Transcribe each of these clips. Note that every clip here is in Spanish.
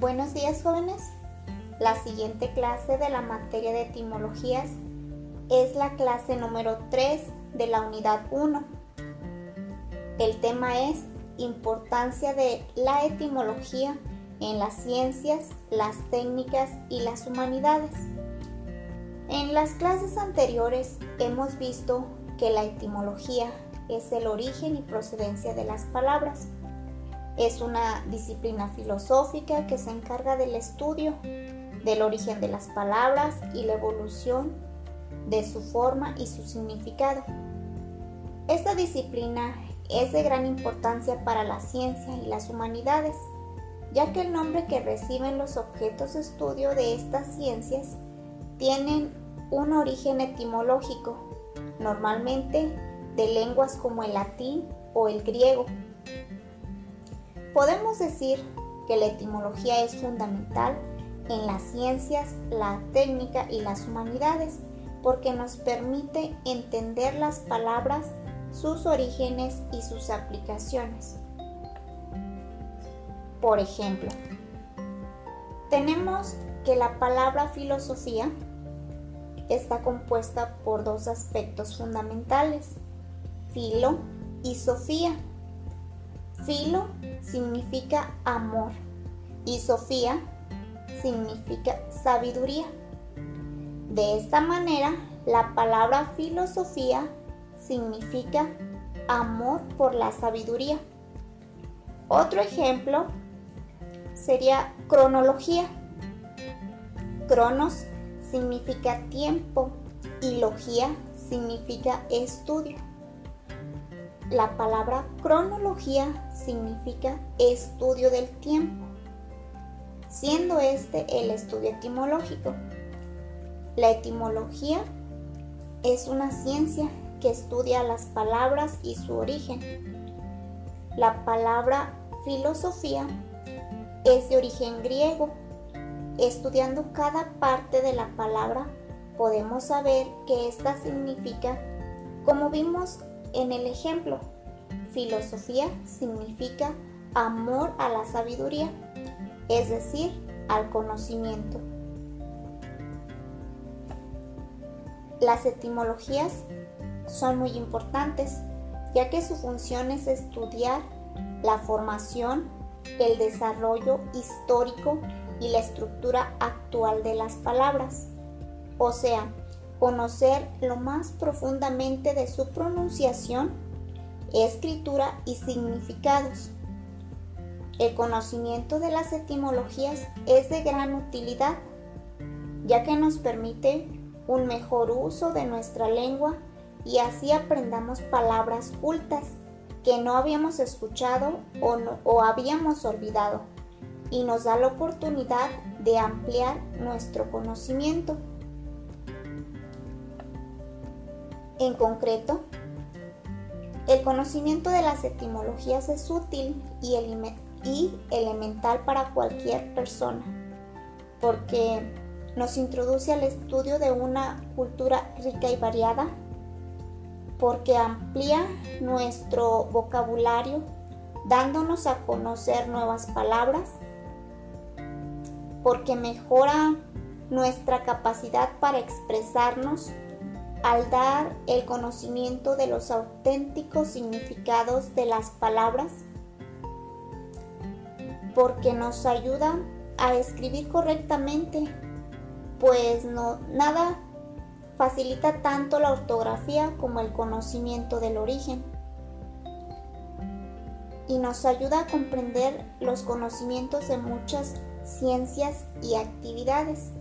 Buenos días jóvenes. La siguiente clase de la materia de etimologías es la clase número 3 de la unidad 1. El tema es importancia de la etimología en las ciencias, las técnicas y las humanidades. En las clases anteriores hemos visto que la etimología es el origen y procedencia de las palabras. Es una disciplina filosófica que se encarga del estudio del origen de las palabras y la evolución de su forma y su significado. Esta disciplina es de gran importancia para la ciencia y las humanidades, ya que el nombre que reciben los objetos de estudio de estas ciencias tienen un origen etimológico, normalmente de lenguas como el latín o el griego. Podemos decir que la etimología es fundamental en las ciencias, la técnica y las humanidades porque nos permite entender las palabras, sus orígenes y sus aplicaciones. Por ejemplo, tenemos que la palabra filosofía está compuesta por dos aspectos fundamentales, filo y sofía. Filo significa amor y Sofía significa sabiduría. De esta manera, la palabra filosofía significa amor por la sabiduría. Otro ejemplo sería cronología. Cronos significa tiempo y logía significa estudio. La palabra cronología significa estudio del tiempo, siendo este el estudio etimológico. La etimología es una ciencia que estudia las palabras y su origen. La palabra filosofía es de origen griego. Estudiando cada parte de la palabra podemos saber que ésta significa, como vimos en el ejemplo, filosofía significa amor a la sabiduría, es decir, al conocimiento. Las etimologías son muy importantes, ya que su función es estudiar la formación, el desarrollo histórico y la estructura actual de las palabras, o sea, conocer lo más profundamente de su pronunciación, escritura y significados. El conocimiento de las etimologías es de gran utilidad, ya que nos permite un mejor uso de nuestra lengua y así aprendamos palabras cultas que no habíamos escuchado o, o habíamos olvidado y nos da la oportunidad de ampliar nuestro conocimiento. En concreto, el conocimiento de las etimologías es útil y, elemental para cualquier persona, porque nos introduce al estudio de una cultura rica y variada, porque amplía nuestro vocabulario, dándonos a conocer nuevas palabras, porque mejora nuestra capacidad para expresarnos al dar el conocimiento de los auténticos significados de las palabras, porque nos ayuda a escribir correctamente, pues no nada facilita tanto la ortografía como el conocimiento del origen. Y nos ayuda a comprender los conocimientos de muchas ciencias y actividades.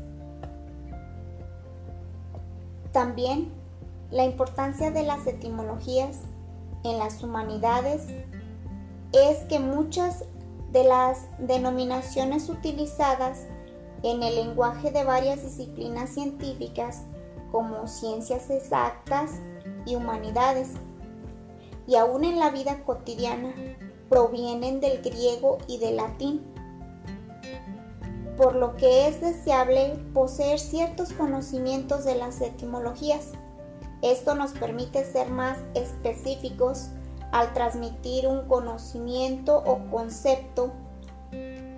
También la importancia de las etimologías en las humanidades es que muchas de las denominaciones utilizadas en el lenguaje de varias disciplinas científicas como ciencias exactas y humanidades, y aún en la vida cotidiana, provienen del griego y del latín por lo que es deseable poseer ciertos conocimientos de las etimologías. Esto nos permite ser más específicos al transmitir un conocimiento o concepto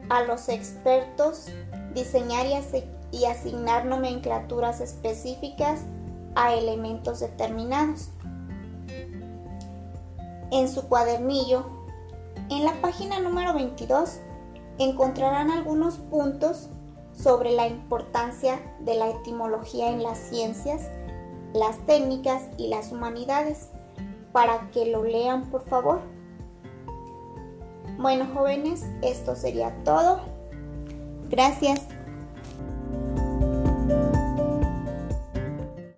a los expertos diseñar y asignar nomenclaturas específicas a elementos determinados. En su cuadernillo, en la página número 22, encontrarán algunos puntos sobre la importancia de la etimología en las ciencias, las técnicas y las humanidades, para que lo lean por favor. Bueno jóvenes, esto sería todo. Gracias.